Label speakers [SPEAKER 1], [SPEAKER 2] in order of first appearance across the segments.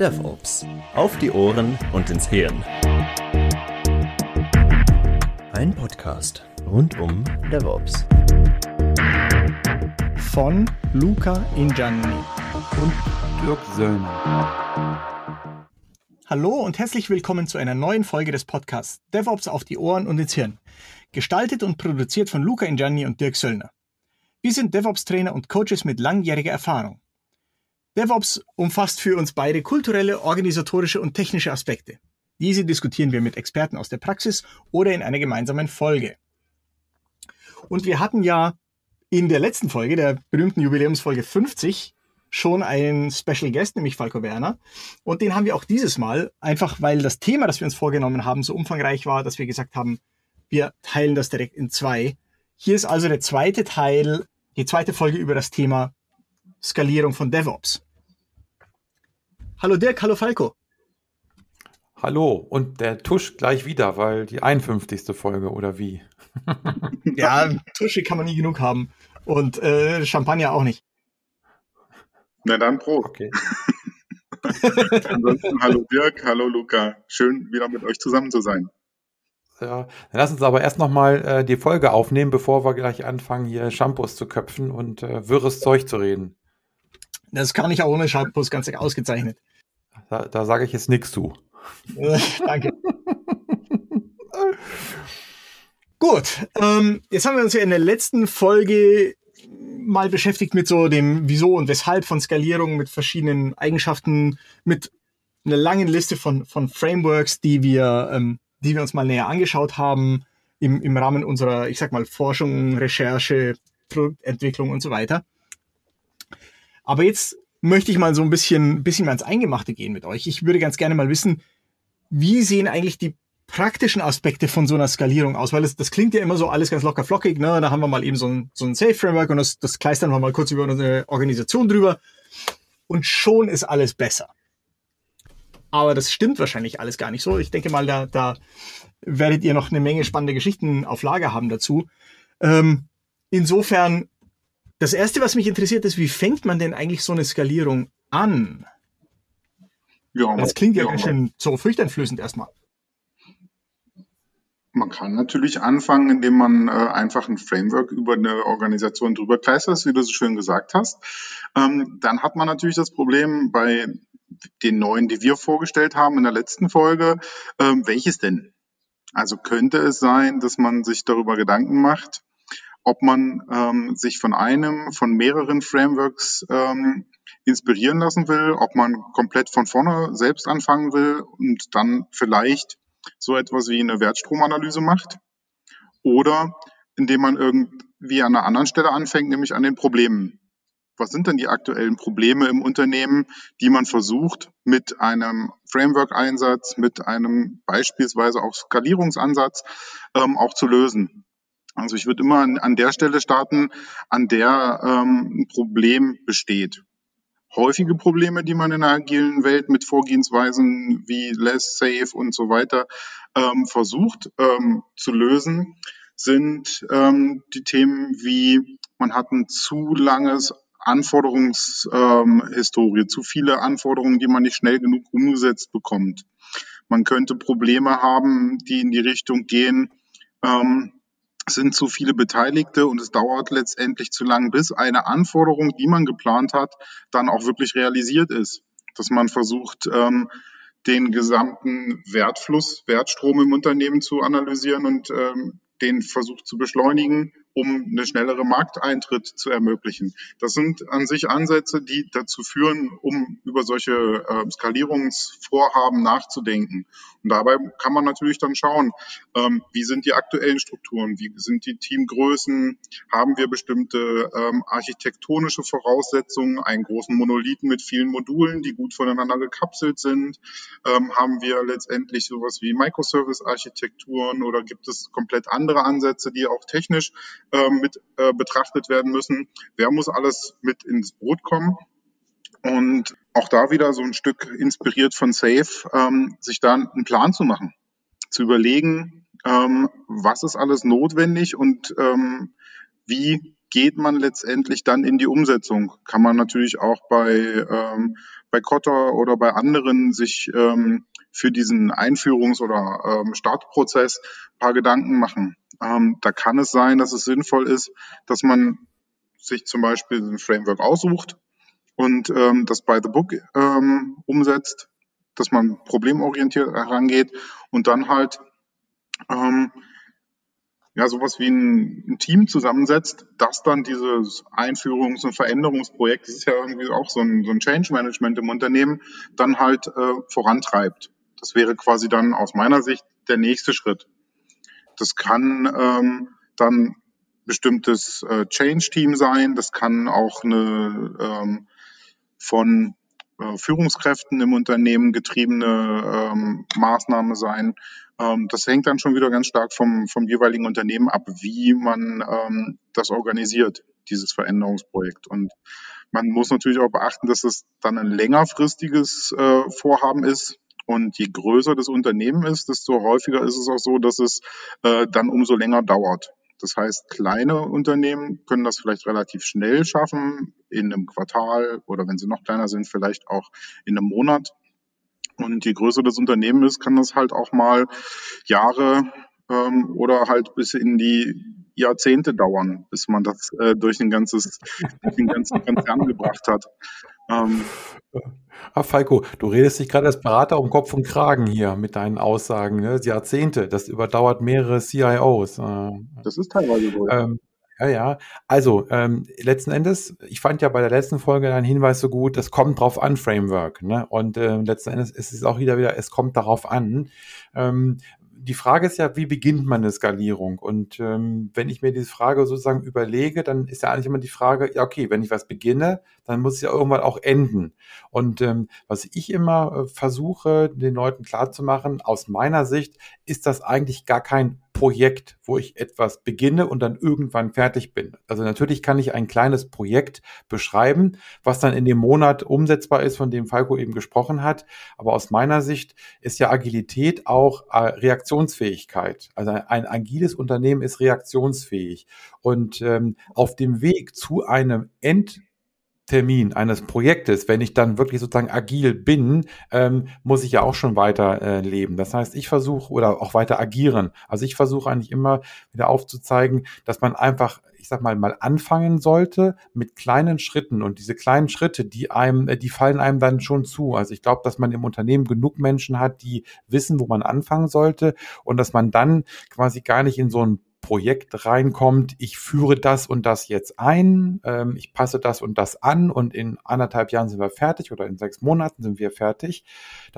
[SPEAKER 1] DevOps. Auf die Ohren und ins Hirn. Ein Podcast rund um DevOps.
[SPEAKER 2] Von Luca Ingianni
[SPEAKER 3] und Dirk Söllner.
[SPEAKER 2] Hallo und herzlich willkommen zu einer neuen Folge des Podcasts DevOps auf die Ohren und ins Hirn. Gestaltet und produziert von Luca Ingianni und Dirk Söllner. Wir sind DevOps-Trainer und Coaches mit langjähriger Erfahrung. DevOps umfasst für uns beide kulturelle, organisatorische und technische Aspekte. Diese diskutieren wir mit Experten aus der Praxis oder in einer gemeinsamen Folge. Und wir hatten ja in der letzten Folge, der berühmten Jubiläumsfolge 50, schon einen Special Guest, nämlich Falco Werner. Und den haben wir auch dieses Mal, einfach weil das Thema, das wir uns vorgenommen haben, so umfangreich war, dass wir gesagt haben, wir teilen das direkt in zwei. Hier ist also der zweite Teil, die zweite Folge über das Thema Skalierung von DevOps. Hallo Dirk, hallo Falco.
[SPEAKER 3] Hallo und der Tusch gleich wieder, weil die 51. Folge oder wie?
[SPEAKER 2] ja, Tusche kann man nie genug haben und äh, Champagner auch nicht.
[SPEAKER 4] Na dann Prost. Okay. Ansonsten hallo Dirk, hallo Luca. Schön wieder mit euch zusammen zu sein.
[SPEAKER 3] Ja, dann lass uns aber erst nochmal äh, die Folge aufnehmen, bevor wir gleich anfangen, hier Shampoos zu köpfen und äh, wirres Zeug zu reden.
[SPEAKER 2] Das kann ich auch ohne Shampoos ganz ausgezeichnet.
[SPEAKER 3] Da, da sage ich jetzt nichts zu.
[SPEAKER 2] Danke. Gut, ähm, jetzt haben wir uns ja in der letzten Folge mal beschäftigt mit so dem Wieso und Weshalb von Skalierung, mit verschiedenen Eigenschaften, mit einer langen Liste von, von Frameworks, die wir, ähm, die wir uns mal näher angeschaut haben im, im Rahmen unserer, ich sag mal, Forschung, Recherche, Produktentwicklung und so weiter. Aber jetzt möchte ich mal so ein bisschen, bisschen mal ins Eingemachte gehen mit euch. Ich würde ganz gerne mal wissen, wie sehen eigentlich die praktischen Aspekte von so einer Skalierung aus? Weil das, das klingt ja immer so alles ganz locker flockig. Ne? Da haben wir mal eben so ein, so ein Safe-Framework und das, das kleistern wir mal kurz über unsere Organisation drüber. Und schon ist alles besser. Aber das stimmt wahrscheinlich alles gar nicht so. Ich denke mal, da, da werdet ihr noch eine Menge spannende Geschichten auf Lager haben dazu. Ähm, insofern das erste, was mich interessiert, ist, wie fängt man denn eigentlich so eine Skalierung an? Ja, das klingt ja, ja ganz schön so furchteinflößend erstmal.
[SPEAKER 4] Man kann natürlich anfangen, indem man äh, einfach ein Framework über eine Organisation drüber kleistert, wie du so schön gesagt hast. Ähm, dann hat man natürlich das Problem bei den neuen, die wir vorgestellt haben in der letzten Folge, ähm, welches denn? Also könnte es sein, dass man sich darüber Gedanken macht, ob man ähm, sich von einem, von mehreren Frameworks ähm, inspirieren lassen will, ob man komplett von vorne selbst anfangen will und dann vielleicht so etwas wie eine Wertstromanalyse macht oder indem man irgendwie an einer anderen Stelle anfängt, nämlich an den Problemen. Was sind denn die aktuellen Probleme im Unternehmen, die man versucht mit einem Framework-Einsatz, mit einem beispielsweise auch Skalierungsansatz ähm, auch zu lösen? Also ich würde immer an, an, der Stelle starten, an der ähm, ein Problem besteht. Häufige Probleme, die man in der agilen Welt mit Vorgehensweisen wie Less, Safe und so weiter ähm, versucht ähm, zu lösen, sind ähm, die Themen wie man hat ein zu langes Anforderungshistorie, zu viele Anforderungen, die man nicht schnell genug umgesetzt bekommt. Man könnte Probleme haben, die in die Richtung gehen, ähm, sind zu viele Beteiligte und es dauert letztendlich zu lang, bis eine Anforderung, die man geplant hat, dann auch wirklich realisiert ist. Dass man versucht, ähm, den gesamten Wertfluss, Wertstrom im Unternehmen zu analysieren und ähm, den versucht zu beschleunigen um eine schnellere Markteintritt zu ermöglichen. Das sind an sich Ansätze, die dazu führen, um über solche äh, Skalierungsvorhaben nachzudenken. Und dabei kann man natürlich dann schauen, ähm, wie sind die aktuellen Strukturen, wie sind die Teamgrößen, haben wir bestimmte ähm, architektonische Voraussetzungen, einen großen Monolithen mit vielen Modulen, die gut voneinander gekapselt sind, ähm, haben wir letztendlich sowas wie Microservice-Architekturen oder gibt es komplett andere Ansätze, die auch technisch äh, mit äh, betrachtet werden müssen. Wer muss alles mit ins Boot kommen? Und auch da wieder so ein Stück inspiriert von Safe, ähm, sich da einen Plan zu machen, zu überlegen, ähm, was ist alles notwendig und ähm, wie geht man letztendlich dann in die Umsetzung? Kann man natürlich auch bei, ähm, bei Kotter oder bei anderen sich ähm, für diesen Einführungs- oder ähm, Startprozess paar Gedanken machen. Ähm, da kann es sein, dass es sinnvoll ist, dass man sich zum Beispiel ein Framework aussucht und ähm, das by the book ähm, umsetzt, dass man problemorientiert herangeht und dann halt ähm, ja, sowas wie ein, ein, Team zusammensetzt, das dann dieses Einführungs- und Veränderungsprojekt, das ist ja irgendwie auch so ein, so ein Change Management im Unternehmen, dann halt äh, vorantreibt. Das wäre quasi dann aus meiner Sicht der nächste Schritt. Das kann ähm, dann bestimmtes äh, Change-Team sein, das kann auch eine ähm, von äh, Führungskräften im Unternehmen getriebene ähm, Maßnahme sein. Ähm, das hängt dann schon wieder ganz stark vom, vom jeweiligen Unternehmen ab, wie man ähm, das organisiert, dieses Veränderungsprojekt. Und man muss natürlich auch beachten, dass es dann ein längerfristiges äh, Vorhaben ist. Und je größer das Unternehmen ist, desto häufiger ist es auch so, dass es äh, dann umso länger dauert. Das heißt, kleine Unternehmen können das vielleicht relativ schnell schaffen, in einem Quartal oder wenn sie noch kleiner sind, vielleicht auch in einem Monat. Und je größer das Unternehmen ist, kann das halt auch mal Jahre ähm, oder halt bis in die Jahrzehnte dauern, bis man das äh, durch, ein ganzes, durch den ganzen Konzern gebracht hat. Ähm,
[SPEAKER 3] Ah, Falco, du redest dich gerade als Berater um Kopf und Kragen hier mit deinen Aussagen. Ne? Jahrzehnte, das überdauert mehrere CIOs. Äh,
[SPEAKER 4] das ist teilweise so.
[SPEAKER 3] Ähm, ja, ja. Also, ähm, letzten Endes, ich fand ja bei der letzten Folge deinen Hinweis so gut, es kommt drauf an, Framework. Ne? Und äh, letzten Endes ist es auch wieder wieder, es kommt darauf an. Ähm, die Frage ist ja, wie beginnt man eine Skalierung? Und ähm, wenn ich mir diese Frage sozusagen überlege, dann ist ja eigentlich immer die Frage, ja, okay, wenn ich was beginne, dann muss es ja irgendwann auch enden. Und ähm, was ich immer äh, versuche, den Leuten klarzumachen, aus meiner Sicht ist das eigentlich gar kein Projekt, wo ich etwas beginne und dann irgendwann fertig bin. Also natürlich kann ich ein kleines Projekt beschreiben, was dann in dem Monat umsetzbar ist, von dem Falco eben gesprochen hat. Aber aus meiner Sicht ist ja Agilität auch äh, Reaktionsfähigkeit. Also ein, ein, agiles Unternehmen ist reaktionsfähig. Und ähm, auf dem Weg zu einem End Termin eines Projektes, wenn ich dann wirklich sozusagen agil bin, ähm, muss ich ja auch schon weiter äh, leben. Das heißt, ich versuche oder auch weiter agieren. Also ich versuche eigentlich immer wieder aufzuzeigen, dass man einfach, ich sag mal, mal anfangen sollte mit kleinen Schritten und diese kleinen Schritte, die einem, äh, die fallen einem dann schon zu. Also ich glaube, dass man im Unternehmen genug Menschen hat, die wissen, wo man anfangen sollte und dass man dann quasi gar nicht in so ein Projekt reinkommt, ich führe das und das jetzt ein, ähm, ich passe das und das an und in anderthalb Jahren sind wir fertig oder in sechs Monaten sind wir fertig.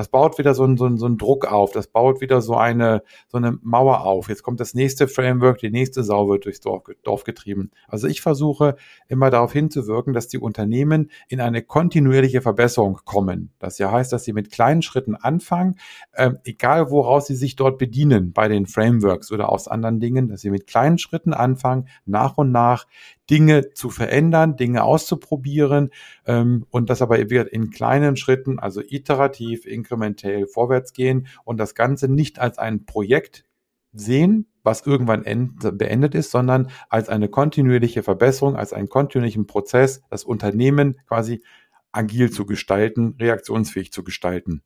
[SPEAKER 3] Das baut wieder so einen so so einen Druck auf, das baut wieder so eine, so eine Mauer auf. Jetzt kommt das nächste Framework, die nächste Sau wird durchs Dorf, Dorf getrieben. Also ich versuche immer darauf hinzuwirken, dass die Unternehmen in eine kontinuierliche Verbesserung kommen. Das ja heißt, dass sie mit kleinen Schritten anfangen, äh, egal woraus sie sich dort bedienen, bei den Frameworks oder aus anderen Dingen, dass sie mit kleinen Schritten anfangen, nach und nach Dinge zu verändern, Dinge auszuprobieren ähm, und das aber in kleinen Schritten, also iterativ, inkrementell vorwärts gehen und das Ganze nicht als ein Projekt sehen, was irgendwann end, beendet ist, sondern als eine kontinuierliche Verbesserung, als einen kontinuierlichen Prozess, das Unternehmen quasi agil zu gestalten, reaktionsfähig zu gestalten.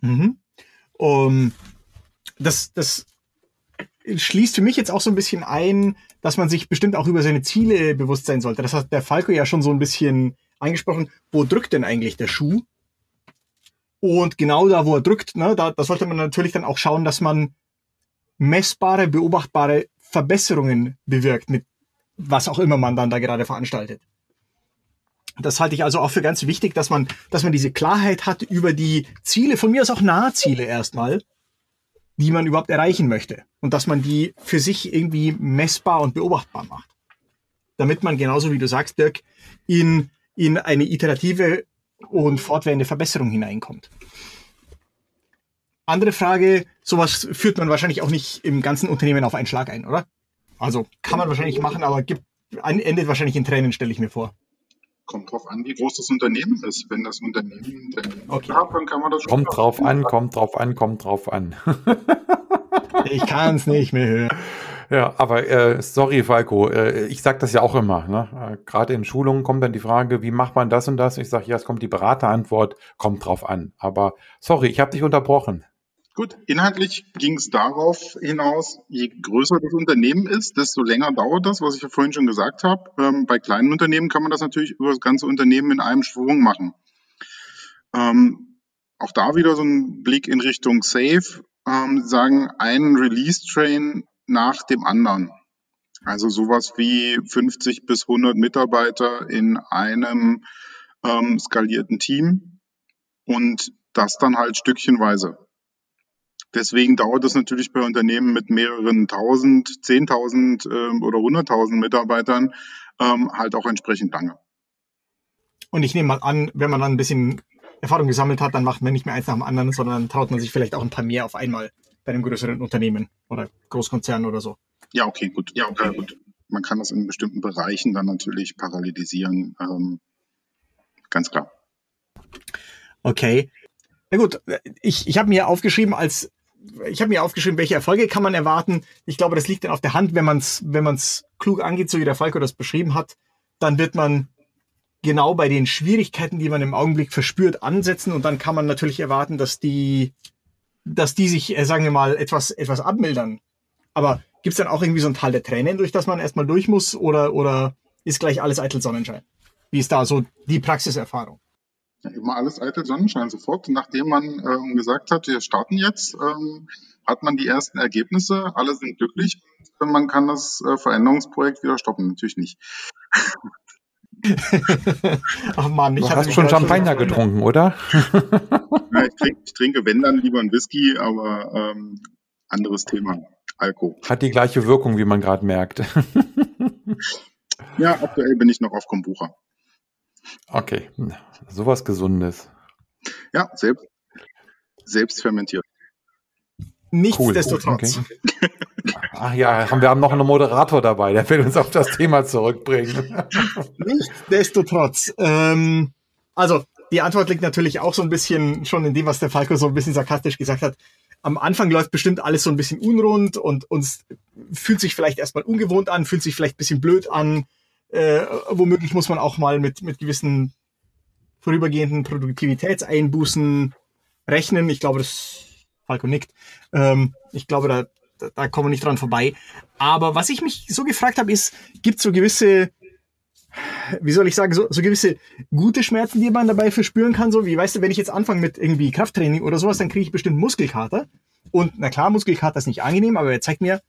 [SPEAKER 2] Mhm. Um, das, das schließt für mich jetzt auch so ein bisschen ein, dass man sich bestimmt auch über seine Ziele bewusst sein sollte. Das hat der Falco ja schon so ein bisschen angesprochen. Wo drückt denn eigentlich der Schuh? Und genau da, wo er drückt, ne, da, da sollte man natürlich dann auch schauen, dass man messbare, beobachtbare Verbesserungen bewirkt, mit was auch immer man dann da gerade veranstaltet. Das halte ich also auch für ganz wichtig, dass man, dass man diese Klarheit hat über die Ziele, von mir aus auch Nahziele erstmal, die man überhaupt erreichen möchte. Und dass man die für sich irgendwie messbar und beobachtbar macht. Damit man genauso wie du sagst, Dirk, in, in eine iterative und fortwährende Verbesserung hineinkommt. Andere Frage, sowas führt man wahrscheinlich auch nicht im ganzen Unternehmen auf einen Schlag ein, oder? Also kann man wahrscheinlich machen, aber gibt, endet wahrscheinlich in Tränen, stelle ich mir vor
[SPEAKER 4] kommt drauf an, wie groß das Unternehmen ist. Wenn das Unternehmen
[SPEAKER 3] okay. hat, dann kann man das schon. Kommt drauf an, kommt drauf an, kommt drauf an.
[SPEAKER 2] ich kann es nicht mehr hören.
[SPEAKER 3] Ja, aber äh, sorry, Falco, äh, ich sage das ja auch immer. Ne? Äh, Gerade in Schulungen kommt dann die Frage, wie macht man das und das? Ich sage, ja, es kommt die Beraterantwort, kommt drauf an. Aber sorry, ich habe dich unterbrochen.
[SPEAKER 4] Gut, inhaltlich ging es darauf hinaus, je größer das Unternehmen ist, desto länger dauert das, was ich ja vorhin schon gesagt habe. Ähm, bei kleinen Unternehmen kann man das natürlich über das ganze Unternehmen in einem Schwung machen. Ähm, auch da wieder so ein Blick in Richtung Safe, ähm, sagen einen Release-Train nach dem anderen. Also sowas wie 50 bis 100 Mitarbeiter in einem ähm, skalierten Team und das dann halt stückchenweise. Deswegen dauert es natürlich bei Unternehmen mit mehreren tausend, zehntausend ähm, oder hunderttausend Mitarbeitern ähm, halt auch entsprechend lange.
[SPEAKER 2] Und ich nehme mal an, wenn man dann ein bisschen Erfahrung gesammelt hat, dann macht man nicht mehr eins nach dem anderen, sondern traut man sich vielleicht auch ein paar mehr auf einmal bei einem größeren Unternehmen oder Großkonzern oder so.
[SPEAKER 4] Ja, okay, gut. Ja, okay, gut. Man kann das in bestimmten Bereichen dann natürlich parallelisieren. Ähm, ganz klar.
[SPEAKER 2] Okay. Na gut, ich, ich habe mir aufgeschrieben, als ich habe mir aufgeschrieben, welche Erfolge kann man erwarten. Ich glaube, das liegt dann auf der Hand, wenn man es wenn man's klug angeht, so wie der Falco das beschrieben hat, dann wird man genau bei den Schwierigkeiten, die man im Augenblick verspürt, ansetzen und dann kann man natürlich erwarten, dass die, dass die sich, äh, sagen wir mal, etwas, etwas abmildern. Aber gibt's dann auch irgendwie so ein Tal der Tränen, durch das man erstmal durch muss oder, oder ist gleich alles eitel Sonnenschein? Wie ist da so die Praxiserfahrung?
[SPEAKER 4] Immer alles eitel Sonnenschein. Sofort, nachdem man ähm, gesagt hat, wir starten jetzt, ähm, hat man die ersten Ergebnisse, alle sind glücklich und man kann das äh, Veränderungsprojekt wieder stoppen. Natürlich nicht.
[SPEAKER 3] Ach Mann, ich habe schon Champagner getrunken, oder?
[SPEAKER 4] ja, ich, trinke, ich, trinke, wenn dann lieber ein Whisky, aber ähm, anderes Thema. Alkohol.
[SPEAKER 3] Hat die gleiche Wirkung, wie man gerade merkt.
[SPEAKER 4] ja, aktuell bin ich noch auf Kombucha.
[SPEAKER 3] Okay, sowas Gesundes.
[SPEAKER 4] Ja, selbst, selbst fermentiert.
[SPEAKER 2] Nichtsdestotrotz.
[SPEAKER 3] Cool. Okay. Ach ja, wir haben noch einen Moderator dabei, der will uns auf das Thema zurückbringen.
[SPEAKER 2] Nichtsdestotrotz. Ähm, also, die Antwort liegt natürlich auch so ein bisschen schon in dem, was der Falco so ein bisschen sarkastisch gesagt hat. Am Anfang läuft bestimmt alles so ein bisschen unrund und uns fühlt sich vielleicht erstmal ungewohnt an, fühlt sich vielleicht ein bisschen blöd an. Äh, womöglich muss man auch mal mit, mit gewissen vorübergehenden Produktivitätseinbußen rechnen. Ich glaube, das Falco nickt. Ähm, ich glaube, da, da, da kommen wir nicht dran vorbei. Aber was ich mich so gefragt habe, ist, gibt es so gewisse, wie soll ich sagen, so, so gewisse gute Schmerzen, die man dabei verspüren kann? So wie, weißt du, wenn ich jetzt anfange mit irgendwie Krafttraining oder sowas, dann kriege ich bestimmt Muskelkater. Und na klar, Muskelkater ist nicht angenehm, aber er zeigt mir,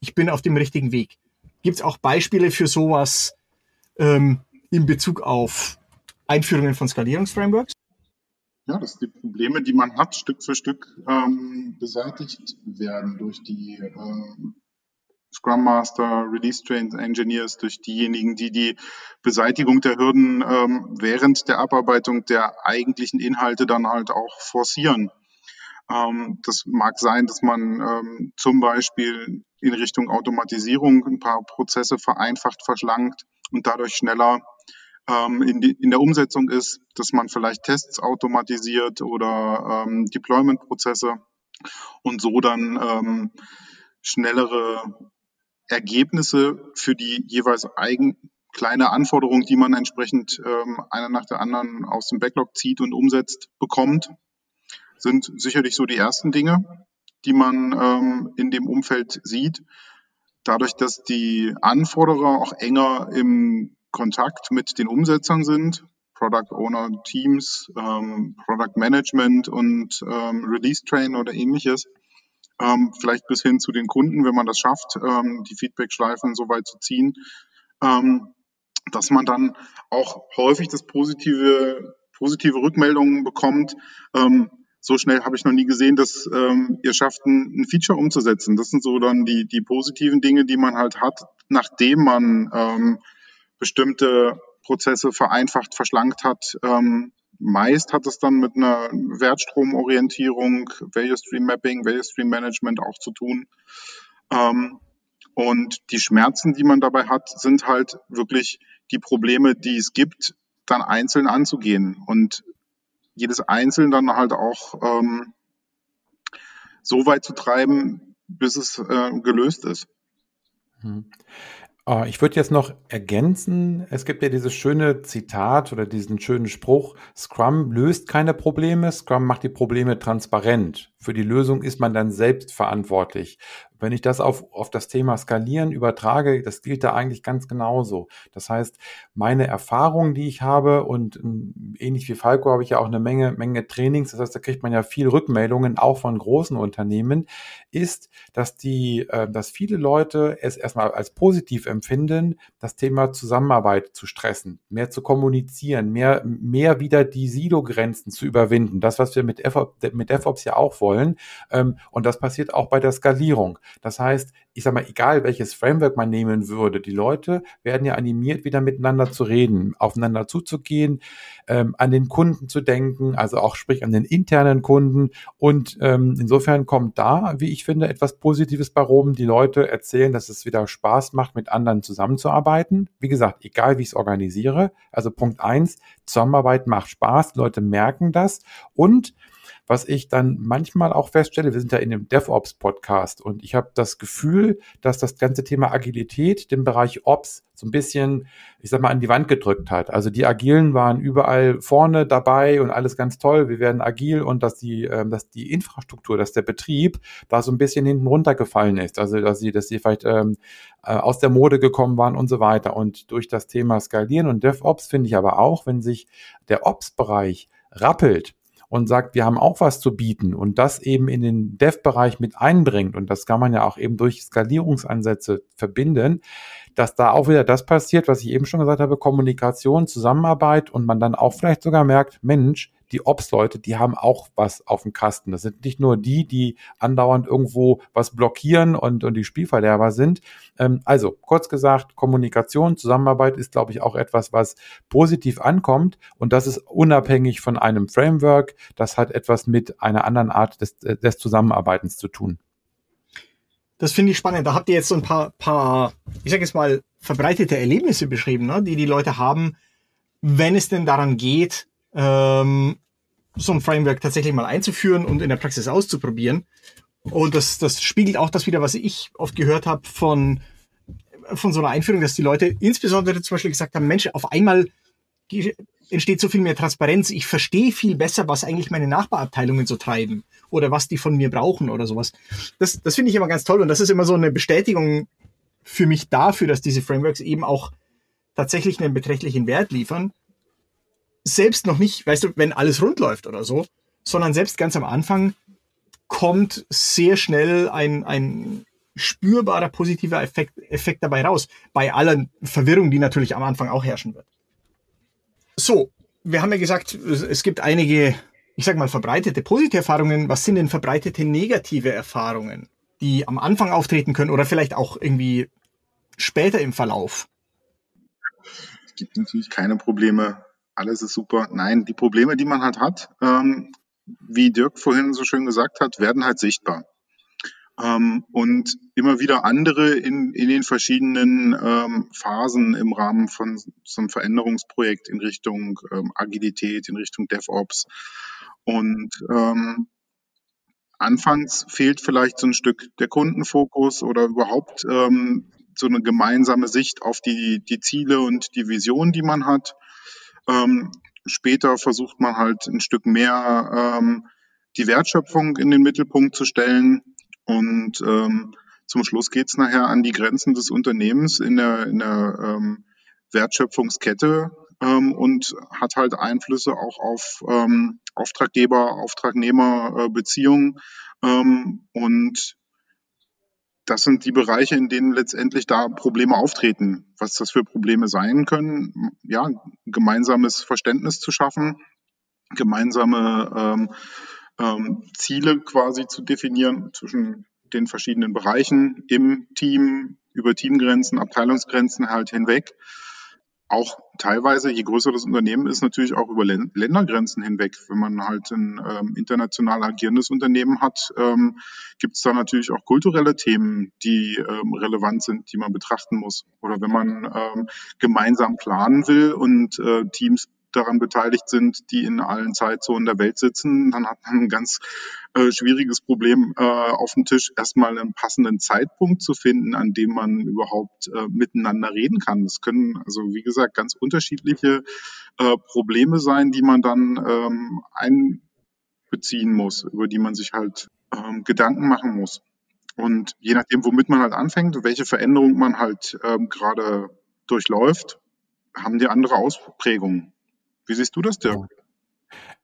[SPEAKER 2] ich bin auf dem richtigen Weg. Gibt es auch Beispiele für sowas ähm, in Bezug auf Einführungen von Skalierungsframeworks?
[SPEAKER 4] ja, dass die Probleme, die man hat, Stück für Stück ähm, beseitigt werden durch die ähm, Scrum Master, Release Trained Engineers, durch diejenigen, die die Beseitigung der Hürden ähm, während der Abarbeitung der eigentlichen Inhalte dann halt auch forcieren. Ähm, das mag sein, dass man ähm, zum Beispiel in Richtung Automatisierung ein paar Prozesse vereinfacht, verschlankt und dadurch schneller ähm, in, die, in der Umsetzung ist, dass man vielleicht Tests automatisiert oder ähm, Deployment-Prozesse und so dann ähm, schnellere Ergebnisse für die jeweils eigen kleine Anforderungen, die man entsprechend ähm, einer nach der anderen aus dem Backlog zieht und umsetzt, bekommt, sind sicherlich so die ersten Dinge, die man ähm, in dem Umfeld sieht. Dadurch, dass die Anforderer auch enger im Kontakt mit den Umsetzern sind, Product Owner Teams, ähm, Product Management und ähm, Release Train oder ähnliches. Ähm, vielleicht bis hin zu den Kunden, wenn man das schafft, ähm, die Feedback-Schleifen so weit zu ziehen, ähm, dass man dann auch häufig das positive, positive Rückmeldungen bekommt. Ähm, so schnell habe ich noch nie gesehen, dass ähm, ihr schafft, ein, ein Feature umzusetzen. Das sind so dann die, die positiven Dinge, die man halt hat, nachdem man ähm, bestimmte Prozesse vereinfacht, verschlankt hat. Ähm, meist hat es dann mit einer Wertstromorientierung, Value Stream Mapping, Value Stream Management auch zu tun. Ähm, und die Schmerzen, die man dabei hat, sind halt wirklich die Probleme, die es gibt, dann einzeln anzugehen und jedes einzeln dann halt auch ähm, so weit zu treiben, bis es äh, gelöst ist.
[SPEAKER 3] Mhm. Äh, ich würde jetzt noch ergänzen, es gibt ja dieses schöne Zitat oder diesen schönen Spruch, Scrum löst keine Probleme, Scrum macht die Probleme transparent. Für die Lösung ist man dann selbst verantwortlich. Wenn ich das auf, auf das Thema Skalieren übertrage, das gilt da eigentlich ganz genauso. Das heißt, meine Erfahrungen, die ich habe und ähm, ähnlich wie Falco habe ich ja auch eine Menge, Menge Trainings, das heißt, da kriegt man ja viel Rückmeldungen, auch von großen Unternehmen, ist, dass die, äh, dass viele Leute es erstmal als positiv empfinden, das Thema Zusammenarbeit zu stressen, mehr zu kommunizieren, mehr, mehr wieder die Silo-Grenzen zu überwinden. Das, was wir mit, DevOps, mit DevOps ja auch wollen. Ähm, und das passiert auch bei der Skalierung. Das heißt, ich sage mal, egal welches Framework man nehmen würde, die Leute werden ja animiert, wieder miteinander zu reden, aufeinander zuzugehen, ähm, an den Kunden zu denken, also auch sprich an den internen Kunden. Und ähm, insofern kommt da, wie ich finde, etwas Positives bei rum. Die Leute erzählen, dass es wieder Spaß macht, mit anderen zusammenzuarbeiten. Wie gesagt, egal wie ich es organisiere. Also Punkt eins, Zusammenarbeit macht Spaß, Leute merken das und was ich dann manchmal auch feststelle, wir sind ja in dem DevOps-Podcast und ich habe das Gefühl, dass das ganze Thema Agilität den Bereich Ops so ein bisschen, ich sag mal, an die Wand gedrückt hat. Also die Agilen waren überall vorne dabei und alles ganz toll, wir werden agil und dass die, äh, dass die Infrastruktur, dass der Betrieb da so ein bisschen hinten runtergefallen ist. Also dass sie, dass sie vielleicht ähm, äh, aus der Mode gekommen waren und so weiter. Und durch das Thema Skalieren und DevOps finde ich aber auch, wenn sich der Ops-Bereich rappelt, und sagt, wir haben auch was zu bieten und das eben in den Dev-Bereich mit einbringt. Und das kann man ja auch eben durch Skalierungsansätze verbinden, dass da auch wieder das passiert, was ich eben schon gesagt habe, Kommunikation, Zusammenarbeit und man dann auch vielleicht sogar merkt, Mensch, die Ops-Leute, die haben auch was auf dem Kasten. Das sind nicht nur die, die andauernd irgendwo was blockieren und, und die Spielverderber sind. Ähm, also, kurz gesagt, Kommunikation, Zusammenarbeit ist, glaube ich, auch etwas, was positiv ankommt. Und das ist unabhängig von einem Framework. Das hat etwas mit einer anderen Art des, des Zusammenarbeitens zu tun.
[SPEAKER 2] Das finde ich spannend. Da habt ihr jetzt so ein paar, paar ich sage jetzt mal, verbreitete Erlebnisse beschrieben, ne, die die Leute haben, wenn es denn daran geht, ähm, so ein Framework tatsächlich mal einzuführen und in der Praxis auszuprobieren. Und das, das spiegelt auch das wieder, was ich oft gehört habe von, von so einer Einführung, dass die Leute insbesondere zum Beispiel gesagt haben, Mensch, auf einmal entsteht so viel mehr Transparenz. Ich verstehe viel besser, was eigentlich meine Nachbarabteilungen so treiben oder was die von mir brauchen oder sowas. Das, das finde ich immer ganz toll und das ist immer so eine Bestätigung für mich dafür, dass diese Frameworks eben auch tatsächlich einen beträchtlichen Wert liefern selbst noch nicht, weißt du, wenn alles rund läuft oder so, sondern selbst ganz am Anfang kommt sehr schnell ein, ein spürbarer positiver Effekt, Effekt dabei raus. Bei aller Verwirrung, die natürlich am Anfang auch herrschen wird. So, wir haben ja gesagt, es gibt einige, ich sag mal, verbreitete positive Erfahrungen. Was sind denn verbreitete negative Erfahrungen, die am Anfang auftreten können oder vielleicht auch irgendwie später im Verlauf?
[SPEAKER 4] Es gibt natürlich keine Probleme alles ist super. Nein, die Probleme, die man halt hat, ähm, wie Dirk vorhin so schön gesagt hat, werden halt sichtbar. Ähm, und immer wieder andere in, in den verschiedenen ähm, Phasen im Rahmen von so einem Veränderungsprojekt in Richtung ähm, Agilität, in Richtung DevOps. Und ähm, anfangs fehlt vielleicht so ein Stück der Kundenfokus oder überhaupt ähm, so eine gemeinsame Sicht auf die, die Ziele und die Vision, die man hat. Ähm, später versucht man halt ein Stück mehr ähm, die Wertschöpfung in den Mittelpunkt zu stellen. Und ähm, zum Schluss geht's nachher an die Grenzen des Unternehmens in der, in der ähm, Wertschöpfungskette ähm, und hat halt Einflüsse auch auf ähm, Auftraggeber, Auftragnehmer-Beziehungen. Äh, ähm, und das sind die Bereiche, in denen letztendlich da Probleme auftreten. Was das für Probleme sein können, ja, gemeinsames Verständnis zu schaffen, gemeinsame ähm, ähm, Ziele quasi zu definieren zwischen den verschiedenen Bereichen im Team, über Teamgrenzen, Abteilungsgrenzen halt hinweg auch teilweise, je größer das Unternehmen ist, natürlich auch über Ländergrenzen hinweg. Wenn man halt ein ähm, international agierendes Unternehmen hat, ähm, gibt es da natürlich auch kulturelle Themen, die ähm, relevant sind, die man betrachten muss. Oder wenn man ähm, gemeinsam planen will und äh, Teams daran beteiligt sind, die in allen Zeitzonen der Welt sitzen, dann hat man ein ganz äh, schwieriges Problem äh, auf dem Tisch, erstmal einen passenden Zeitpunkt zu finden, an dem man überhaupt äh, miteinander reden kann. Das können also, wie gesagt, ganz unterschiedliche äh, Probleme sein, die man dann ähm, einbeziehen muss, über die man sich halt ähm, Gedanken machen muss. Und je nachdem, womit man halt anfängt, welche Veränderung man halt ähm, gerade durchläuft, haben die andere Ausprägungen. Wie siehst du das, Dirk?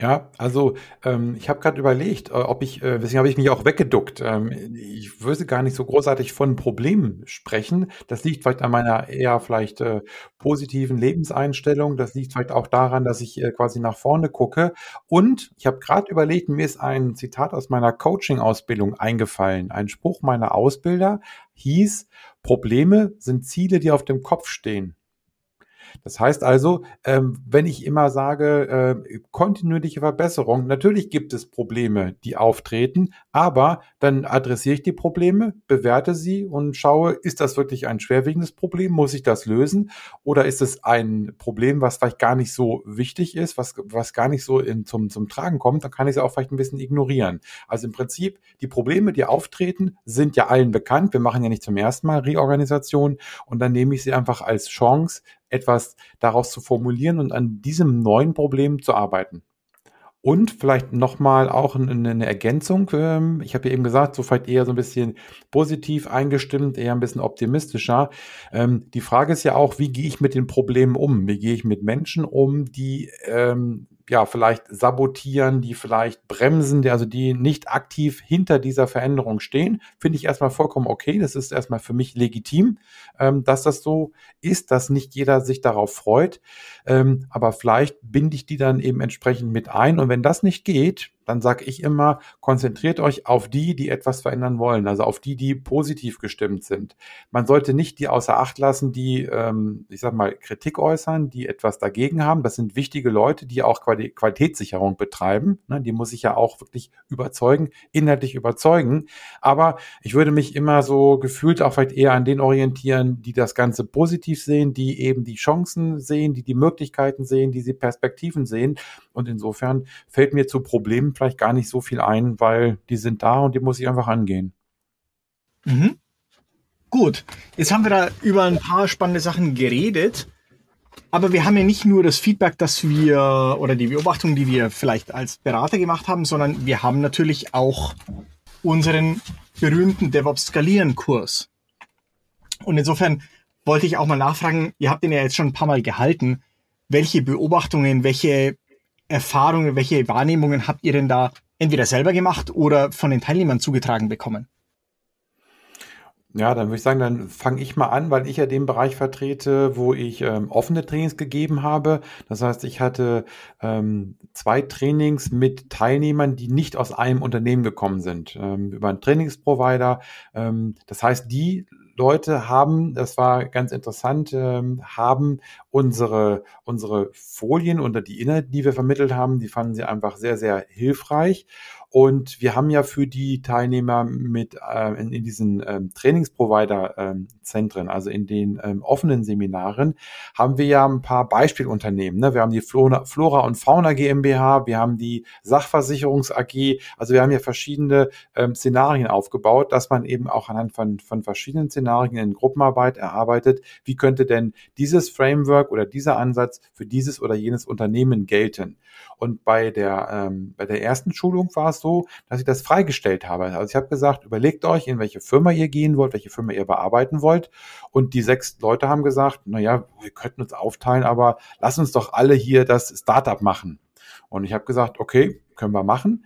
[SPEAKER 3] Ja, also ähm, ich habe gerade überlegt, äh, ob ich, äh, deswegen habe ich mich auch weggeduckt. Ähm, ich würde gar nicht so großartig von Problemen sprechen. Das liegt vielleicht an meiner eher vielleicht äh, positiven Lebenseinstellung. Das liegt vielleicht auch daran, dass ich äh, quasi nach vorne gucke. Und ich habe gerade überlegt, mir ist ein Zitat aus meiner Coaching-Ausbildung eingefallen. Ein Spruch meiner Ausbilder hieß, Probleme sind Ziele, die auf dem Kopf stehen. Das heißt also, ähm, wenn ich immer sage, äh, kontinuierliche Verbesserung, natürlich gibt es Probleme, die auftreten, aber dann adressiere ich die Probleme, bewerte sie und schaue, ist das wirklich ein schwerwiegendes Problem? Muss ich das lösen? Oder ist es ein Problem, was vielleicht gar nicht so wichtig ist, was, was gar nicht so in, zum, zum Tragen kommt? Dann kann ich es auch vielleicht ein bisschen ignorieren. Also im Prinzip, die Probleme, die auftreten, sind ja allen bekannt. Wir machen ja nicht zum ersten Mal Reorganisation und dann nehme ich sie einfach als Chance, etwas daraus zu formulieren und an diesem neuen Problem zu arbeiten. Und vielleicht nochmal auch eine Ergänzung. Ähm, ich habe ja eben gesagt, so vielleicht eher so ein bisschen positiv eingestimmt, eher ein bisschen optimistischer. Ähm, die Frage ist ja auch, wie gehe ich mit den Problemen um? Wie gehe ich mit Menschen um, die ähm, ja, vielleicht sabotieren, die vielleicht bremsen, also die nicht aktiv hinter dieser Veränderung stehen, finde ich erstmal vollkommen okay. Das ist erstmal für mich legitim, ähm, dass das so ist, dass nicht jeder sich darauf freut. Ähm, aber vielleicht binde ich die dann eben entsprechend mit ein. Und wenn das nicht geht, dann sage ich immer, konzentriert euch auf die, die etwas verändern wollen, also auf die, die positiv gestimmt sind. Man sollte nicht die außer Acht lassen, die, ähm, ich sag mal, Kritik äußern, die etwas dagegen haben. Das sind wichtige Leute, die auch Qualitätssicherung betreiben. Ne, die muss ich ja auch wirklich überzeugen, inhaltlich überzeugen. Aber ich würde mich immer so gefühlt auch vielleicht eher an den orientieren, die das Ganze positiv sehen, die eben die Chancen sehen, die die Möglichkeiten sehen, die sie Perspektiven sehen. Und insofern fällt mir zu Problemen vielleicht gar nicht so viel ein, weil die sind da und die muss ich einfach angehen.
[SPEAKER 2] Mhm. Gut, jetzt haben wir da über ein paar spannende Sachen geredet, aber wir haben ja nicht nur das Feedback, das wir oder die Beobachtung, die wir vielleicht als Berater gemacht haben, sondern wir haben natürlich auch unseren berühmten DevOps Skalieren Kurs. Und insofern wollte ich auch mal nachfragen, ihr habt den ja jetzt schon ein paar Mal gehalten, welche Beobachtungen, welche Erfahrungen, welche Wahrnehmungen habt ihr denn da entweder selber gemacht oder von den Teilnehmern zugetragen bekommen?
[SPEAKER 3] Ja, dann würde ich sagen, dann fange ich mal an, weil ich ja den Bereich vertrete, wo ich ähm, offene Trainings gegeben habe. Das heißt, ich hatte ähm, zwei Trainings mit Teilnehmern, die nicht aus einem Unternehmen gekommen sind, ähm, über einen Trainingsprovider. Ähm, das heißt, die Leute haben, das war ganz interessant, ähm, haben unsere, unsere Folien oder die Inhalte, die wir vermittelt haben, die fanden sie einfach sehr, sehr hilfreich. Und wir haben ja für die Teilnehmer mit äh, in, in diesen ähm, Trainingsprovider-Zentren, ähm, also in den ähm, offenen Seminaren, haben wir ja ein paar Beispielunternehmen. Ne? Wir haben die Flora, Flora und Fauna GmbH, wir haben die Sachversicherungs AG, also wir haben ja verschiedene ähm, Szenarien aufgebaut, dass man eben auch anhand von, von verschiedenen Szenarien in Gruppenarbeit erarbeitet, wie könnte denn dieses Framework oder dieser Ansatz für dieses oder jenes Unternehmen gelten. Und bei der, ähm, bei der ersten Schulung war es so, dass ich das freigestellt habe. Also ich habe gesagt, überlegt euch, in welche Firma ihr gehen wollt, welche Firma ihr bearbeiten wollt. Und die sechs Leute haben gesagt, na ja, wir könnten uns aufteilen, aber lass uns doch alle hier das Startup machen. Und ich habe gesagt, okay, können wir machen.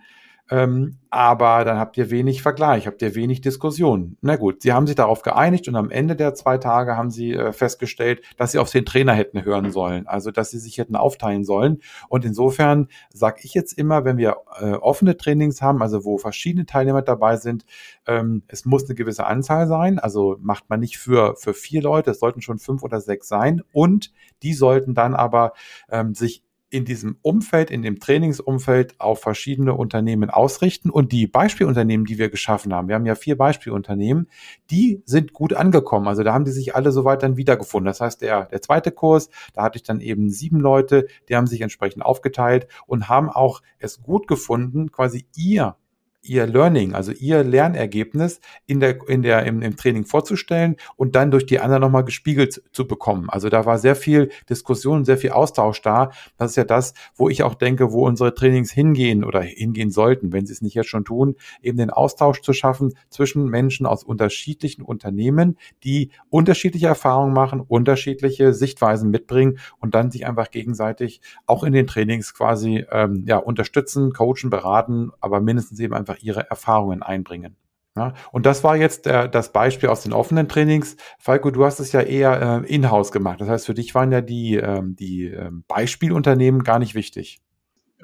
[SPEAKER 3] Ähm, aber dann habt ihr wenig Vergleich, habt ihr wenig Diskussion. Na gut, sie haben sich darauf geeinigt und am Ende der zwei Tage haben sie äh, festgestellt, dass sie auf den Trainer hätten hören sollen, also dass sie sich hätten aufteilen sollen. Und insofern sage ich jetzt immer, wenn wir äh, offene Trainings haben, also wo verschiedene Teilnehmer dabei sind, ähm, es muss eine gewisse Anzahl sein, also macht man nicht für, für vier Leute, es sollten schon fünf oder sechs sein und die sollten dann aber ähm, sich in diesem Umfeld, in dem Trainingsumfeld auf verschiedene Unternehmen ausrichten. Und die Beispielunternehmen, die wir geschaffen haben, wir haben ja vier Beispielunternehmen, die sind gut angekommen. Also da haben die sich alle soweit dann wiedergefunden. Das heißt, der, der zweite Kurs, da hatte ich dann eben sieben Leute, die haben sich entsprechend aufgeteilt und haben auch es gut gefunden, quasi ihr ihr Learning, also ihr Lernergebnis in der, in der, im, im Training vorzustellen und dann durch die anderen nochmal gespiegelt zu bekommen. Also da war sehr viel Diskussion, sehr viel Austausch da. Das ist ja das, wo ich auch denke, wo unsere Trainings hingehen oder hingehen sollten, wenn sie es nicht jetzt schon tun, eben den Austausch zu schaffen zwischen Menschen aus unterschiedlichen Unternehmen, die unterschiedliche Erfahrungen machen, unterschiedliche Sichtweisen mitbringen und dann sich einfach gegenseitig auch in den Trainings quasi ähm, ja, unterstützen, coachen, beraten, aber mindestens eben einfach einfach ihre Erfahrungen einbringen. Ja, und das war jetzt äh, das Beispiel aus den offenen Trainings. Falco, du hast es ja eher äh, in-house gemacht. Das heißt, für dich waren ja die, ähm, die ähm, Beispielunternehmen gar nicht wichtig.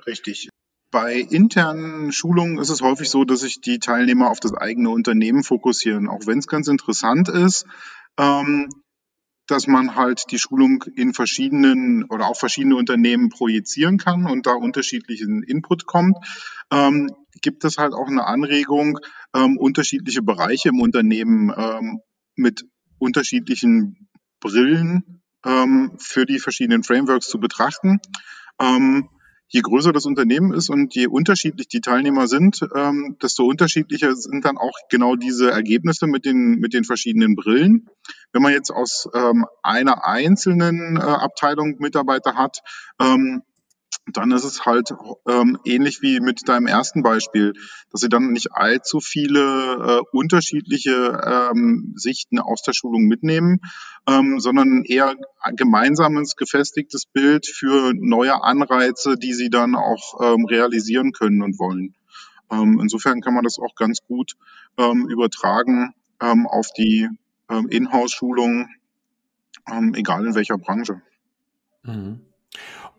[SPEAKER 4] Richtig. Bei internen Schulungen ist es häufig so, dass sich die Teilnehmer auf das eigene Unternehmen fokussieren, auch wenn es ganz interessant ist. Ähm, dass man halt die Schulung in verschiedenen oder auf verschiedene Unternehmen projizieren kann und da unterschiedlichen Input kommt, ähm, gibt es halt auch eine Anregung, ähm, unterschiedliche Bereiche im Unternehmen ähm, mit unterschiedlichen Brillen ähm, für die verschiedenen Frameworks zu betrachten. Ähm, je größer das Unternehmen ist und je unterschiedlich die Teilnehmer sind, ähm, desto unterschiedlicher sind dann auch genau diese Ergebnisse mit den, mit den verschiedenen Brillen. Wenn man jetzt aus ähm, einer einzelnen äh, Abteilung Mitarbeiter hat, ähm, dann ist es halt ähm, ähnlich wie mit deinem ersten Beispiel, dass sie dann nicht allzu viele äh, unterschiedliche ähm, Sichten aus der Schulung mitnehmen, ähm, sondern eher gemeinsames, gefestigtes Bild für neue Anreize, die sie dann auch ähm, realisieren können und wollen. Ähm, insofern kann man das auch ganz gut ähm, übertragen ähm, auf die ähm, Inhouse-Schulung, ähm, egal in welcher Branche.
[SPEAKER 3] Mhm.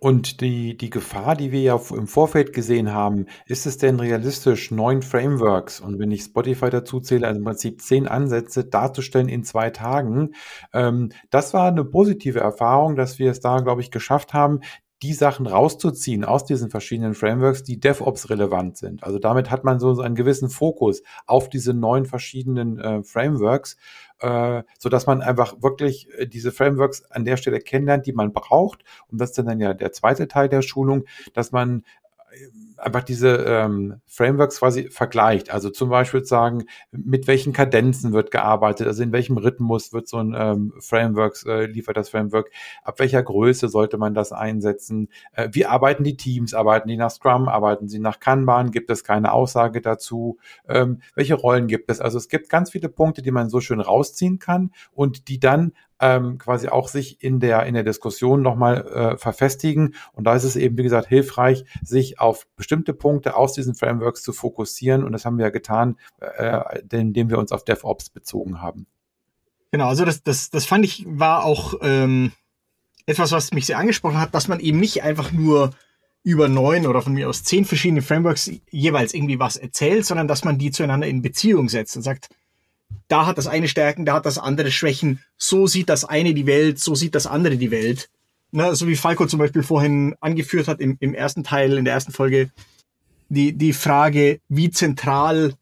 [SPEAKER 3] Und die, die Gefahr, die wir ja im Vorfeld gesehen haben, ist es denn realistisch, neun Frameworks und wenn ich Spotify dazu zähle, also im Prinzip zehn Ansätze darzustellen in zwei Tagen? Ähm, das war eine positive Erfahrung, dass wir es da, glaube ich, geschafft haben, die Sachen rauszuziehen aus diesen verschiedenen Frameworks, die DevOps relevant sind. Also damit hat man so einen gewissen Fokus auf diese neun verschiedenen äh, Frameworks, äh, so dass man einfach wirklich äh, diese Frameworks an der Stelle kennenlernt, die man braucht. Und das ist dann ja der zweite Teil der Schulung, dass man äh, einfach diese ähm, Frameworks quasi vergleicht. Also zum Beispiel sagen, mit welchen Kadenzen wird gearbeitet, also in welchem Rhythmus wird so ein ähm, Framework, äh, liefert das Framework, ab welcher Größe sollte man das einsetzen, äh, wie arbeiten die Teams, arbeiten die nach Scrum, arbeiten sie nach Kanban, gibt es keine Aussage dazu, ähm, welche Rollen gibt es. Also es gibt ganz viele Punkte, die man so schön rausziehen kann und die dann ähm, quasi auch sich in der, in der Diskussion nochmal äh, verfestigen. Und da ist es eben, wie gesagt, hilfreich, sich auf bestimmte Punkte aus diesen Frameworks zu fokussieren. Und das haben wir ja getan, äh, indem wir uns auf DevOps bezogen haben.
[SPEAKER 2] Genau, also das, das, das fand ich war auch ähm, etwas, was mich sehr angesprochen hat, dass man eben nicht einfach nur über neun oder von mir aus zehn verschiedene Frameworks jeweils irgendwie was erzählt, sondern dass man die zueinander in Beziehung setzt und sagt, da hat das eine Stärken, da hat das andere Schwächen. So sieht das eine die Welt, so sieht das andere die Welt. Ne, so wie Falco zum Beispiel vorhin angeführt hat im, im ersten Teil, in der ersten Folge, die, die Frage, wie zentral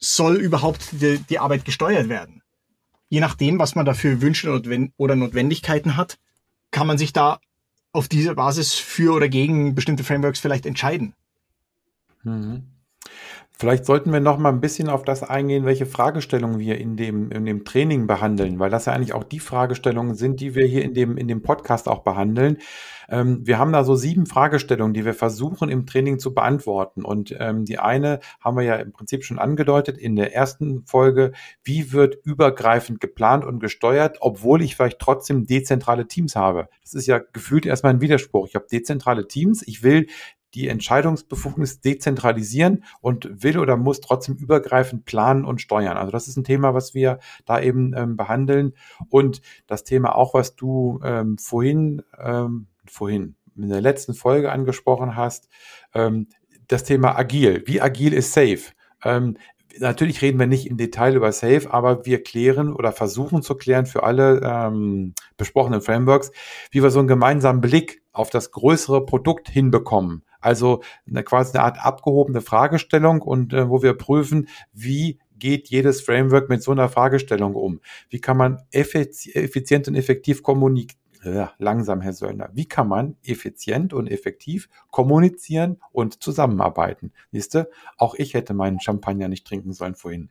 [SPEAKER 2] soll überhaupt die, die Arbeit gesteuert werden. Je nachdem, was man dafür Wünsche oder Notwendigkeiten hat, kann man sich da auf dieser Basis für oder gegen bestimmte Frameworks vielleicht entscheiden.
[SPEAKER 3] Mhm. Vielleicht sollten wir noch mal ein bisschen auf das eingehen, welche Fragestellungen wir in dem, in dem Training behandeln, weil das ja eigentlich auch die Fragestellungen sind, die wir hier in dem, in dem Podcast auch behandeln. Ähm, wir haben da so sieben Fragestellungen, die wir versuchen im Training zu beantworten. Und ähm, die eine haben wir ja im Prinzip schon angedeutet in der ersten Folge. Wie wird übergreifend geplant und gesteuert, obwohl ich vielleicht trotzdem dezentrale Teams habe? Das ist ja gefühlt erstmal ein Widerspruch. Ich habe dezentrale Teams. Ich will die Entscheidungsbefugnis dezentralisieren und will oder muss trotzdem übergreifend planen und steuern. Also das ist ein Thema, was wir da eben ähm, behandeln. Und das Thema auch, was du ähm, vorhin, ähm, vorhin in der letzten Folge angesprochen hast, ähm, das Thema agil. Wie agil ist safe? Ähm, natürlich reden wir nicht im Detail über Safe, aber wir klären oder versuchen zu klären für alle ähm, besprochenen Frameworks, wie wir so einen gemeinsamen Blick auf das größere Produkt hinbekommen. Also eine, quasi eine Art abgehobene Fragestellung und äh, wo wir prüfen, wie geht jedes Framework mit so einer Fragestellung um? Wie kann man effizient und effektiv kommunizieren? Ja, langsam, Herr Söllner. Wie kann man effizient und effektiv kommunizieren und zusammenarbeiten? Siehst du, auch ich hätte meinen Champagner nicht trinken sollen vorhin.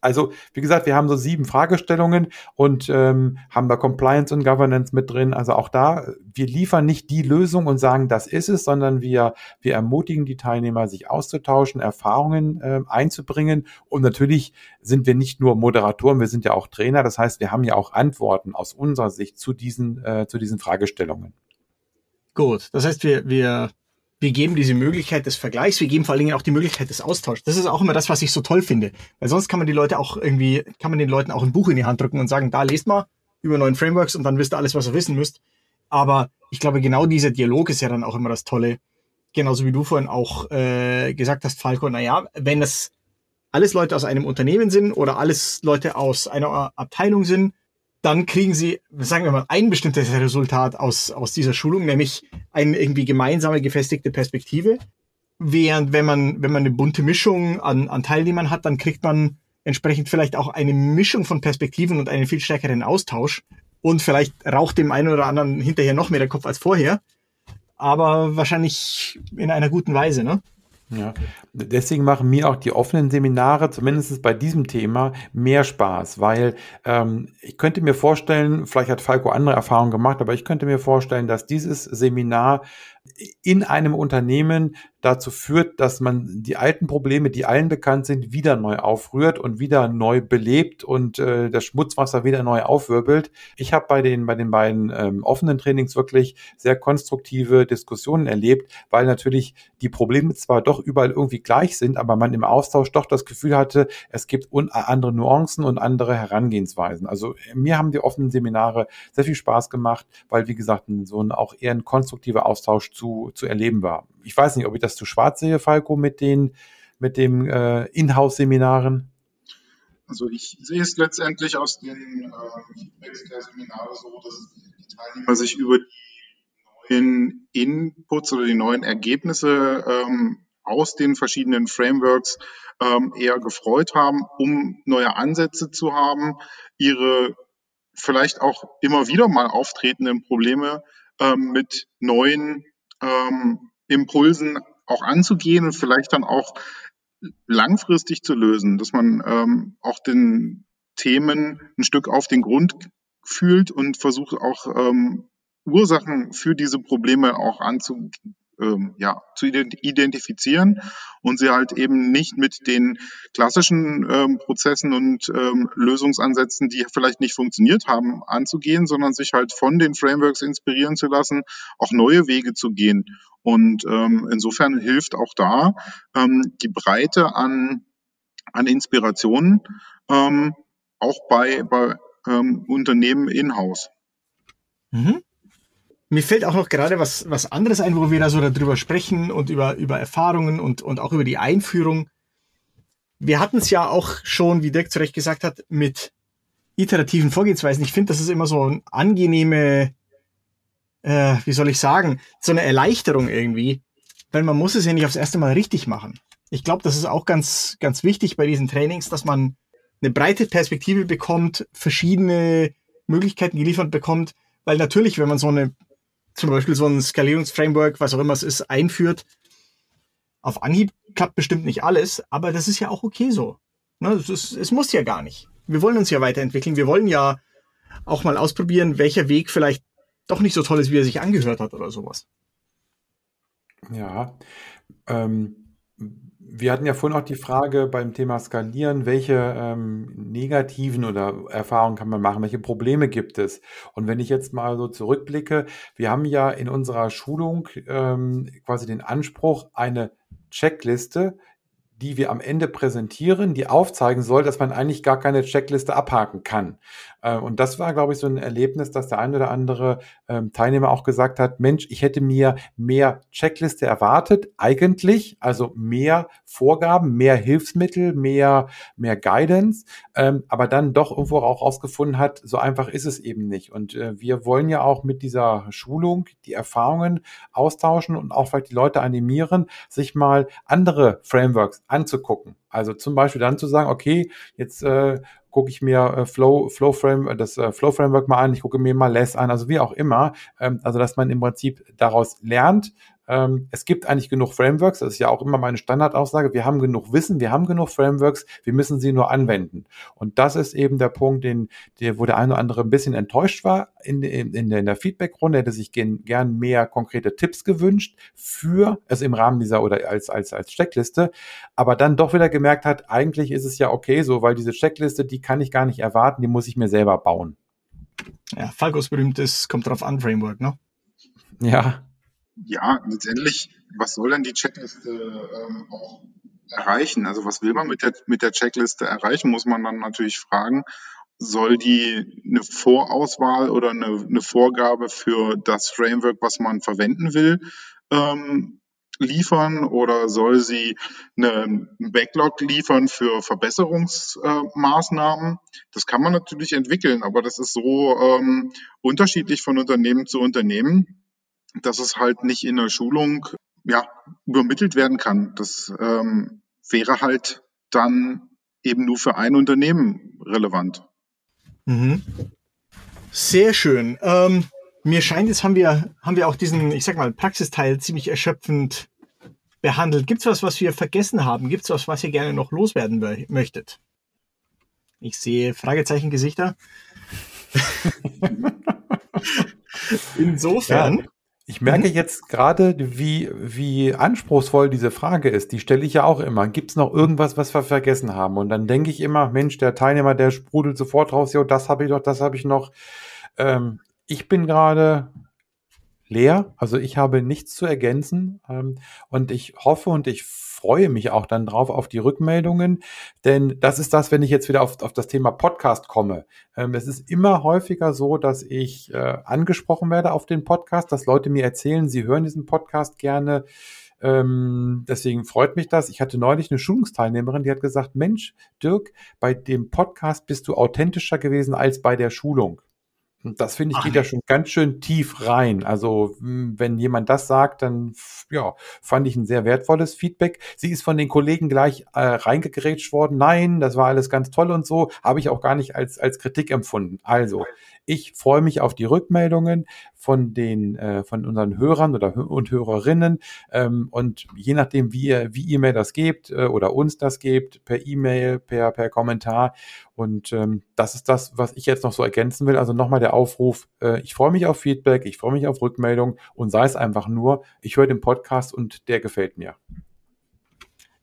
[SPEAKER 3] Also, wie gesagt, wir haben so sieben Fragestellungen und ähm, haben da Compliance und Governance mit drin. Also auch da, wir liefern nicht die Lösung und sagen, das ist es, sondern wir, wir ermutigen die Teilnehmer, sich auszutauschen, Erfahrungen äh, einzubringen. Und natürlich sind wir nicht nur Moderatoren, wir sind ja auch Trainer. Das heißt, wir haben ja auch Antworten aus unserer Sicht zu diesen äh, zu diesen Fragestellungen.
[SPEAKER 2] Gut, das heißt, wir, wir, wir geben diese Möglichkeit des Vergleichs, wir geben vor allen Dingen auch die Möglichkeit des Austauschs. Das ist auch immer das, was ich so toll finde. Weil sonst kann man die Leute auch irgendwie, kann man den Leuten auch ein Buch in die Hand drücken und sagen, da lest mal über neuen Frameworks und dann wisst ihr alles, was ihr wissen müsst. Aber ich glaube, genau dieser Dialog ist ja dann auch immer das Tolle. Genauso wie du vorhin auch äh, gesagt hast, Falco, naja, wenn das alles Leute aus einem Unternehmen sind oder alles Leute aus einer Abteilung sind, dann kriegen sie, sagen wir mal, ein bestimmtes Resultat aus, aus dieser Schulung, nämlich eine irgendwie gemeinsame gefestigte Perspektive. Während wenn man, wenn man eine bunte Mischung an, an Teilnehmern hat, dann kriegt man entsprechend vielleicht auch eine Mischung von Perspektiven und einen viel stärkeren Austausch. Und vielleicht raucht dem einen oder anderen hinterher noch mehr der Kopf als vorher. Aber wahrscheinlich in einer guten Weise, ne?
[SPEAKER 3] Ja, deswegen machen mir auch die offenen Seminare, zumindest bei diesem Thema, mehr Spaß, weil ähm, ich könnte mir vorstellen, vielleicht hat Falco andere Erfahrungen gemacht, aber ich könnte mir vorstellen, dass dieses Seminar in einem Unternehmen dazu führt, dass man die alten Probleme, die allen bekannt sind, wieder neu aufrührt und wieder neu belebt und äh, das Schmutzwasser wieder neu aufwirbelt. Ich habe bei den bei den beiden ähm, offenen Trainings wirklich sehr konstruktive Diskussionen erlebt, weil natürlich die Probleme zwar doch überall irgendwie gleich sind, aber man im Austausch doch das Gefühl hatte, es gibt andere Nuancen und andere Herangehensweisen. Also mir haben die offenen Seminare sehr viel Spaß gemacht, weil wie gesagt so ein auch eher ein konstruktiver Austausch zu, zu erleben war. Ich weiß nicht, ob ich das zu schwarz sehe, Falco, mit den mit dem äh, Inhouse-Seminaren.
[SPEAKER 4] Also ich sehe es letztendlich aus den äh, Feedbacks der Seminare so, dass die Teilnehmer sich über die neuen Inputs oder die neuen Ergebnisse ähm, aus den verschiedenen Frameworks ähm, eher gefreut haben, um neue Ansätze zu haben, ihre vielleicht auch immer wieder mal auftretenden Probleme ähm, mit neuen ähm, Impulsen auch anzugehen und vielleicht dann auch langfristig zu lösen, dass man ähm, auch den Themen ein Stück auf den Grund fühlt und versucht auch ähm, Ursachen für diese Probleme auch anzu, ähm, ja, zu identifizieren und sie halt eben nicht mit den klassischen ähm, Prozessen und ähm, Lösungsansätzen, die vielleicht nicht funktioniert haben, anzugehen, sondern sich halt von den Frameworks inspirieren zu lassen, auch neue Wege zu gehen. Und ähm, insofern hilft auch da ähm, die Breite an, an Inspirationen ähm, auch bei, bei ähm, Unternehmen in-house.
[SPEAKER 2] Mhm. Mir fällt auch noch gerade was, was anderes ein, wo wir da so darüber sprechen und über, über Erfahrungen und, und auch über die Einführung. Wir hatten es ja auch schon, wie Dirk zu Recht gesagt hat, mit iterativen Vorgehensweisen. Ich finde, das ist immer so eine angenehme, äh, wie soll ich sagen, so eine Erleichterung irgendwie, weil man muss es ja nicht aufs erste Mal richtig machen. Ich glaube, das ist auch ganz, ganz wichtig bei diesen Trainings, dass man eine breite Perspektive bekommt, verschiedene Möglichkeiten geliefert bekommt, weil natürlich, wenn man so eine zum Beispiel so ein Skalierungsframework, was auch immer es ist, einführt. Auf Anhieb klappt bestimmt nicht alles, aber das ist ja auch okay so. Ne, es, ist, es muss ja gar nicht. Wir wollen uns ja weiterentwickeln. Wir wollen ja auch mal ausprobieren, welcher Weg vielleicht doch nicht so toll ist, wie er sich angehört hat oder sowas.
[SPEAKER 3] Ja. Ähm, wir hatten ja vorhin auch die Frage beim Thema Skalieren, welche ähm, negativen oder Erfahrungen kann man machen, welche Probleme gibt es? Und wenn ich jetzt mal so zurückblicke, wir haben ja in unserer Schulung ähm, quasi den Anspruch, eine Checkliste, die wir am Ende präsentieren, die aufzeigen soll, dass man eigentlich gar keine Checkliste abhaken kann. Äh, und das war, glaube ich, so ein Erlebnis, dass der ein oder andere ähm, Teilnehmer auch gesagt hat, Mensch, ich hätte mir mehr Checkliste erwartet, eigentlich, also mehr Vorgaben, mehr Hilfsmittel, mehr, mehr Guidance, ähm, aber dann doch irgendwo auch rausgefunden hat, so einfach ist es eben nicht. Und äh, wir wollen ja auch mit dieser Schulung die Erfahrungen austauschen und auch vielleicht die Leute animieren, sich mal andere Frameworks anzugucken. Also zum Beispiel dann zu sagen, okay, jetzt äh, gucke ich mir äh, Flow, Flow Frame, äh, das äh, Flow Framework mal an, ich gucke mir mal Less an, also wie auch immer. Ähm, also dass man im Prinzip daraus lernt, ähm, es gibt eigentlich genug Frameworks, das ist ja auch immer meine Standardaussage. Wir haben genug Wissen, wir haben genug Frameworks, wir müssen sie nur anwenden. Und das ist eben der Punkt, den, der, wo der eine oder andere ein bisschen enttäuscht war in, in, in der, in der Feedback-Runde, hätte sich gern, gern mehr konkrete Tipps gewünscht für, also im Rahmen dieser oder als, als, als Checkliste, aber dann doch wieder gemerkt hat, eigentlich ist es ja okay so, weil diese Checkliste, die kann ich gar nicht erwarten, die muss ich mir selber bauen.
[SPEAKER 2] Ja, Falcos berühmtes kommt drauf an, Framework, ne?
[SPEAKER 3] Ja,
[SPEAKER 4] ja, letztendlich, was soll denn die Checkliste ähm, auch erreichen? Also was will man mit der, mit der Checkliste erreichen, muss man dann natürlich fragen. Soll die eine Vorauswahl oder eine, eine Vorgabe für das Framework, was man verwenden will, ähm, liefern oder soll sie einen Backlog liefern für Verbesserungsmaßnahmen? Äh, das kann man natürlich entwickeln, aber das ist so ähm, unterschiedlich von Unternehmen zu Unternehmen dass es halt nicht in der Schulung ja, übermittelt werden kann. Das ähm, wäre halt dann eben nur für ein Unternehmen relevant.
[SPEAKER 2] Mhm. Sehr schön. Ähm, mir scheint, jetzt haben wir, haben wir auch diesen, ich sag mal, Praxisteil ziemlich erschöpfend behandelt. Gibt es was, was wir vergessen haben? Gibt es was, was ihr gerne noch loswerden möchtet? Ich sehe Fragezeichen-Gesichter. Insofern. Ja.
[SPEAKER 3] Ich merke mhm. jetzt gerade, wie, wie anspruchsvoll diese Frage ist. Die stelle ich ja auch immer. Gibt es noch irgendwas, was wir vergessen haben? Und dann denke ich immer, Mensch, der Teilnehmer, der sprudelt sofort raus, jo, das habe ich doch, das habe ich noch. Ähm, ich bin gerade leer, also ich habe nichts zu ergänzen. Ähm, und ich hoffe und ich freue mich auch dann drauf auf die Rückmeldungen, denn das ist das, wenn ich jetzt wieder auf, auf das Thema Podcast komme. Ähm, es ist immer häufiger so, dass ich äh, angesprochen werde auf den Podcast, dass Leute mir erzählen, sie hören diesen Podcast gerne. Ähm, deswegen freut mich das. Ich hatte neulich eine Schulungsteilnehmerin, die hat gesagt, Mensch, Dirk, bei dem Podcast bist du authentischer gewesen als bei der Schulung. Und das finde ich Ach. geht ja schon ganz schön tief rein. Also hm, wenn jemand das sagt, dann ja, fand ich ein sehr wertvolles Feedback. Sie ist von den Kollegen gleich äh, reingegrätscht worden. Nein, das war alles ganz toll und so. Habe ich auch gar nicht als, als Kritik empfunden. Also, ich freue mich auf die Rückmeldungen von den äh, von unseren Hörern oder und Hörerinnen ähm, und je nachdem wie ihr wie ihr mir das gebt äh, oder uns das gebt per E-Mail per per Kommentar. Und ähm, das ist das was ich jetzt noch so ergänzen will. Also nochmal der Aufruf äh, ich freue mich auf Feedback ich freue mich auf Rückmeldung und sei es einfach nur ich höre den Podcast und der gefällt mir.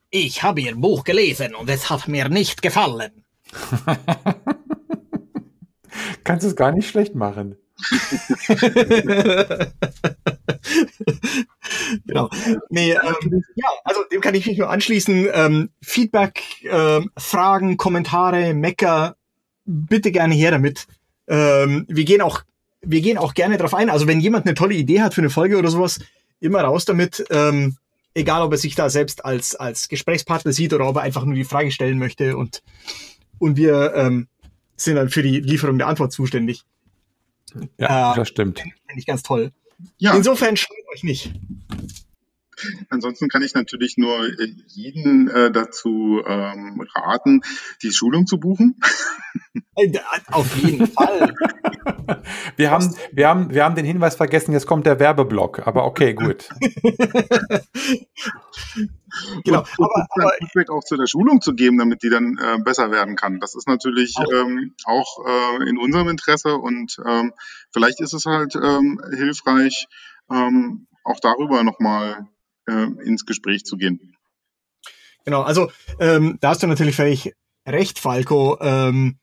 [SPEAKER 2] Ich habe ihr Buch gelesen und es hat mir nicht gefallen
[SPEAKER 3] Kannst es gar nicht schlecht machen.
[SPEAKER 2] genau. Nee, ähm, ja, also dem kann ich mich nur anschließen. Ähm, Feedback, ähm, Fragen, Kommentare, Mecker, bitte gerne her damit. Ähm, wir gehen auch, wir gehen auch gerne drauf ein. Also wenn jemand eine tolle Idee hat für eine Folge oder sowas, immer raus damit. Ähm, egal, ob er sich da selbst als als Gesprächspartner sieht oder ob er einfach nur die Frage stellen möchte und und wir ähm, sind dann für die Lieferung der Antwort zuständig.
[SPEAKER 3] Ja, äh, das stimmt. Finde
[SPEAKER 2] ich ganz toll. Ja. Insofern schreibt euch nicht.
[SPEAKER 4] Ansonsten kann ich natürlich nur äh, jeden äh, dazu ähm, raten, die Schulung zu buchen.
[SPEAKER 2] Äh, auf jeden Fall.
[SPEAKER 3] Wir haben, wir, haben, wir haben den Hinweis vergessen, jetzt kommt der Werbeblock, aber okay, gut.
[SPEAKER 4] genau. Und, aber, aber Feedback auch zu der Schulung zu geben, damit die dann äh, besser werden kann. Das ist natürlich auch, ähm, auch äh, in unserem Interesse und ähm, vielleicht ist es halt ähm, hilfreich, ähm, auch darüber nochmal äh, ins Gespräch zu gehen.
[SPEAKER 2] Genau, also ähm, da hast du natürlich völlig recht, Falco. Ähm,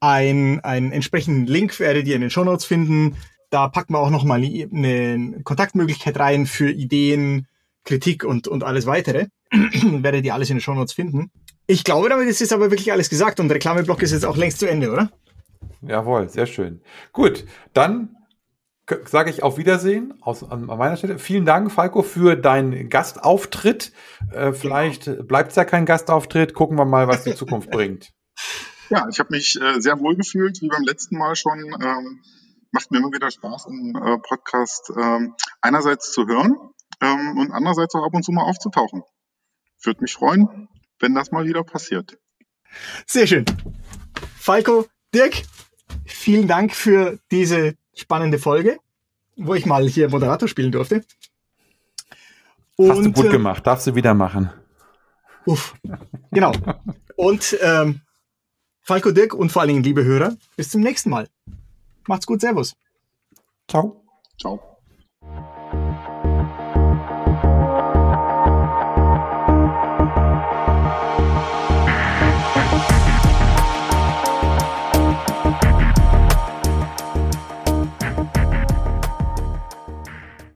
[SPEAKER 2] ein, einen entsprechenden Link werdet ihr in den Show Notes finden. Da packen wir auch nochmal eine Kontaktmöglichkeit rein für Ideen, Kritik und, und alles weitere. werdet ihr alles in den Show Notes finden. Ich glaube, damit ist jetzt aber wirklich alles gesagt und der Reklameblock ist jetzt auch längst zu Ende, oder?
[SPEAKER 3] Jawohl, sehr schön. Gut, dann sage ich auf Wiedersehen aus, an meiner Stelle. Vielen Dank, Falco, für deinen Gastauftritt. Äh, vielleicht genau. bleibt es ja kein Gastauftritt. Gucken wir mal, was die Zukunft bringt.
[SPEAKER 4] Ja, ich habe mich äh, sehr wohl gefühlt, wie beim letzten Mal schon. Ähm, macht mir immer wieder Spaß, im äh, Podcast ähm, einerseits zu hören ähm, und andererseits auch ab und zu mal aufzutauchen. Würde mich freuen, wenn das mal wieder passiert.
[SPEAKER 2] Sehr schön. Falco, Dirk, vielen Dank für diese spannende Folge, wo ich mal hier Moderator spielen durfte.
[SPEAKER 3] Und, Hast du gut äh, gemacht, darfst du wieder machen.
[SPEAKER 2] Uff, genau. Und ähm, Falco Dirk und vor allen Dingen liebe Hörer, bis zum nächsten Mal. Macht's gut, Servus.
[SPEAKER 3] Ciao.
[SPEAKER 4] Ciao.